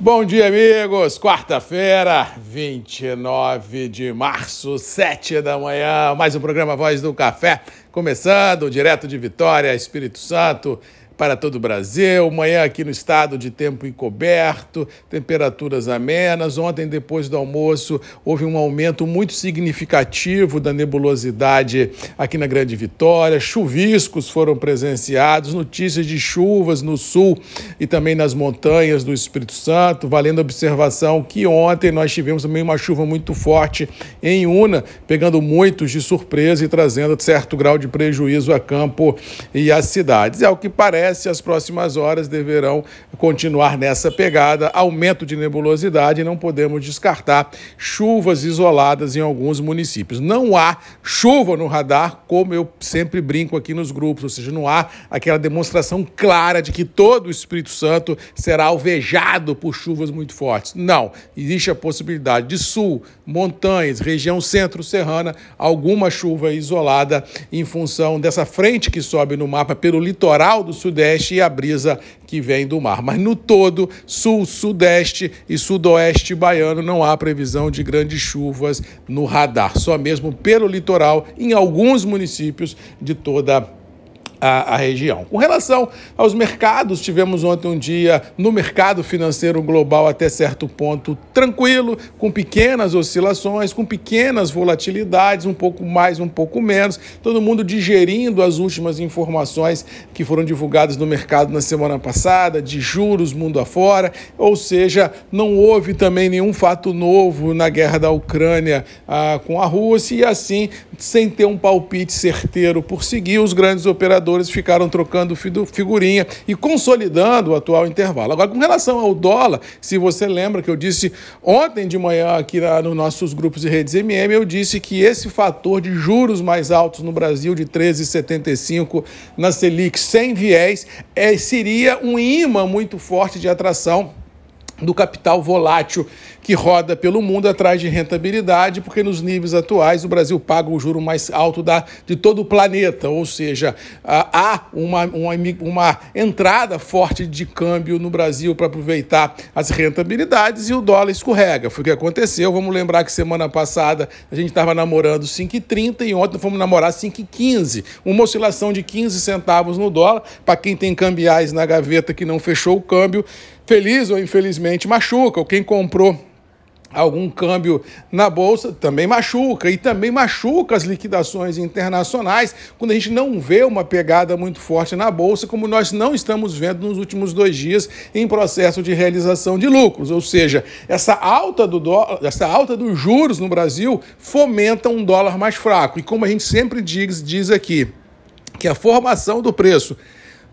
Bom dia, amigos. Quarta-feira, 29 de março, 7 da manhã. Mais um programa Voz do Café, começando direto de Vitória, Espírito Santo para todo o Brasil. Manhã aqui no estado de tempo encoberto, temperaturas amenas. Ontem, depois do almoço, houve um aumento muito significativo da nebulosidade aqui na Grande Vitória. Chuviscos foram presenciados, notícias de chuvas no sul e também nas montanhas do Espírito Santo, valendo a observação que ontem nós tivemos também uma chuva muito forte em Una, pegando muitos de surpresa e trazendo certo grau de prejuízo a campo e às cidades. É o que parece parece, as próximas horas deverão continuar nessa pegada. Aumento de nebulosidade, não podemos descartar chuvas isoladas em alguns municípios. Não há chuva no radar, como eu sempre brinco aqui nos grupos, ou seja, não há aquela demonstração clara de que todo o Espírito Santo será alvejado por chuvas muito fortes. Não, existe a possibilidade de sul, montanhas, região centro-serrana, alguma chuva isolada em função dessa frente que sobe no mapa pelo litoral do sudeste sudeste e a brisa que vem do mar. Mas no todo, sul, sudeste e sudoeste baiano não há previsão de grandes chuvas no radar, só mesmo pelo litoral em alguns municípios de toda a a, a, região. Com relação aos mercados, tivemos ontem um dia no mercado financeiro global até certo ponto tranquilo, com pequenas oscilações, com pequenas volatilidades, um pouco mais, um pouco menos, todo mundo digerindo as últimas informações que foram divulgadas no mercado na semana passada, de juros mundo afora, ou seja, não houve também nenhum fato novo na guerra da Ucrânia ah, com a Rússia, e assim, sem ter um palpite certeiro por seguir, os grandes operadores jogadores ficaram trocando figurinha e consolidando o atual intervalo. Agora, com relação ao dólar, se você lembra que eu disse ontem de manhã aqui nos nossos grupos de redes MM, eu disse que esse fator de juros mais altos no Brasil, de 13,75 na Selic sem viés, é, seria um imã muito forte de atração do capital volátil que roda pelo mundo atrás de rentabilidade, porque nos níveis atuais o Brasil paga o juro mais alto da, de todo o planeta, ou seja, há uma, uma, uma entrada forte de câmbio no Brasil para aproveitar as rentabilidades e o dólar escorrega. Foi o que aconteceu. Vamos lembrar que semana passada a gente estava namorando 5,30 e ontem fomos namorar 5,15. Uma oscilação de 15 centavos no dólar. Para quem tem cambiais na gaveta que não fechou o câmbio, feliz ou infelizmente machuca. Ou quem comprou algum câmbio na bolsa também machuca e também machuca as liquidações internacionais quando a gente não vê uma pegada muito forte na bolsa como nós não estamos vendo nos últimos dois dias em processo de realização de lucros, ou seja, essa alta do dólar, essa alta dos juros no Brasil fomenta um dólar mais fraco e como a gente sempre diz, diz aqui que a formação do preço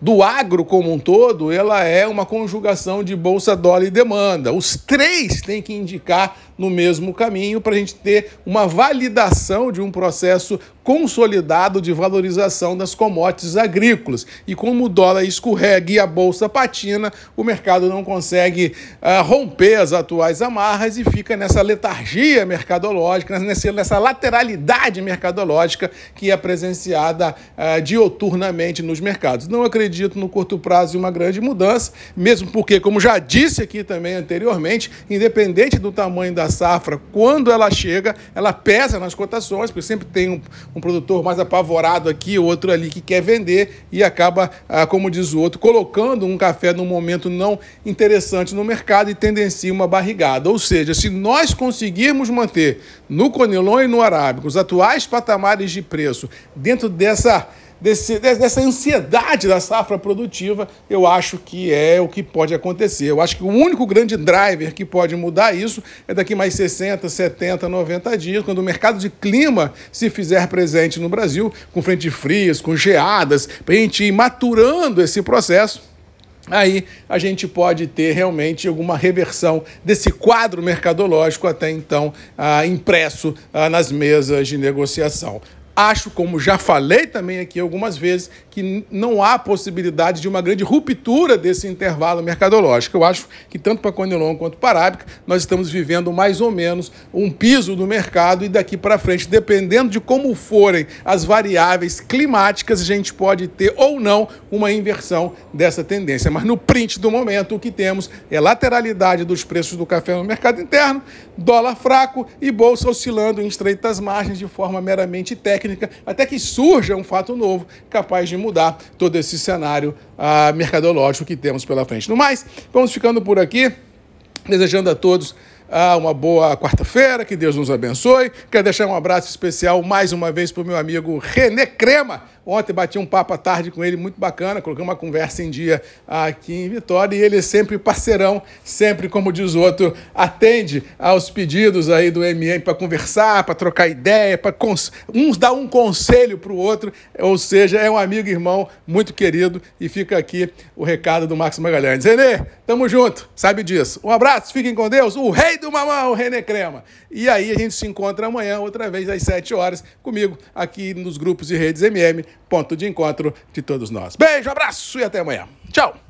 do agro como um todo, ela é uma conjugação de bolsa, dólar e demanda. Os três têm que indicar no mesmo caminho para a gente ter uma validação de um processo consolidado de valorização das commodities agrícolas. E como o dólar escorrega e a bolsa patina, o mercado não consegue uh, romper as atuais amarras e fica nessa letargia mercadológica, nessa, lateralidade mercadológica que é presenciada uh, dioturnamente nos mercados. Não acredito no curto prazo em uma grande mudança, mesmo porque, como já disse aqui também anteriormente, independente do tamanho da safra, quando ela chega, ela pesa nas cotações, porque sempre tem um, um produtor mais apavorado aqui, outro ali que quer vender e acaba, ah, como diz o outro, colocando um café num momento não interessante no mercado e tendencia uma barrigada. Ou seja, se nós conseguirmos manter no Conilon e no Arábico os atuais patamares de preço dentro dessa desse, dessa ansiedade da safra produtiva, eu acho que é o que pode acontecer. Eu acho que o único grande driver que pode mudar isso é daqui mais 60, 70, 90 dias, quando o mercado de clima se fizer presente no Brasil, com frente frias, com geadas, para a gente ir maturando esse processo aí a gente pode ter realmente alguma reversão desse quadro mercadológico até então ah, impresso ah, nas mesas de negociação. Acho, como já falei também aqui algumas vezes, que não há possibilidade de uma grande ruptura desse intervalo mercadológico. Eu acho que tanto para Conilon quanto para Arábica, nós estamos vivendo mais ou menos um piso do mercado e daqui para frente, dependendo de como forem as variáveis climáticas, a gente pode ter ou não uma inversão dessa tendência. Mas no print do momento, o que temos é lateralidade dos preços do café no mercado interno, dólar fraco e bolsa oscilando em estreitas margens de forma meramente técnica, até que surja um fato novo capaz de mudar todo esse cenário ah, mercadológico que temos pela frente. No mais, vamos ficando por aqui, desejando a todos ah, uma boa quarta-feira, que Deus nos abençoe. Quero deixar um abraço especial mais uma vez para o meu amigo René Crema Ontem bati um papo à tarde com ele, muito bacana, colocamos uma conversa em dia aqui em Vitória e ele é sempre parceirão, sempre, como diz o outro, atende aos pedidos aí do MM para conversar, para trocar ideia, para cons... uns dar um conselho para o outro, ou seja, é um amigo irmão muito querido e fica aqui o recado do Max Magalhães. Renê, tamo junto, sabe disso. Um abraço, fiquem com Deus, o rei do mamão, o Renê Crema. E aí a gente se encontra amanhã, outra vez às 7 horas, comigo aqui nos grupos e redes MM ponto de encontro de todos nós. Beijo, abraço e até amanhã. Tchau!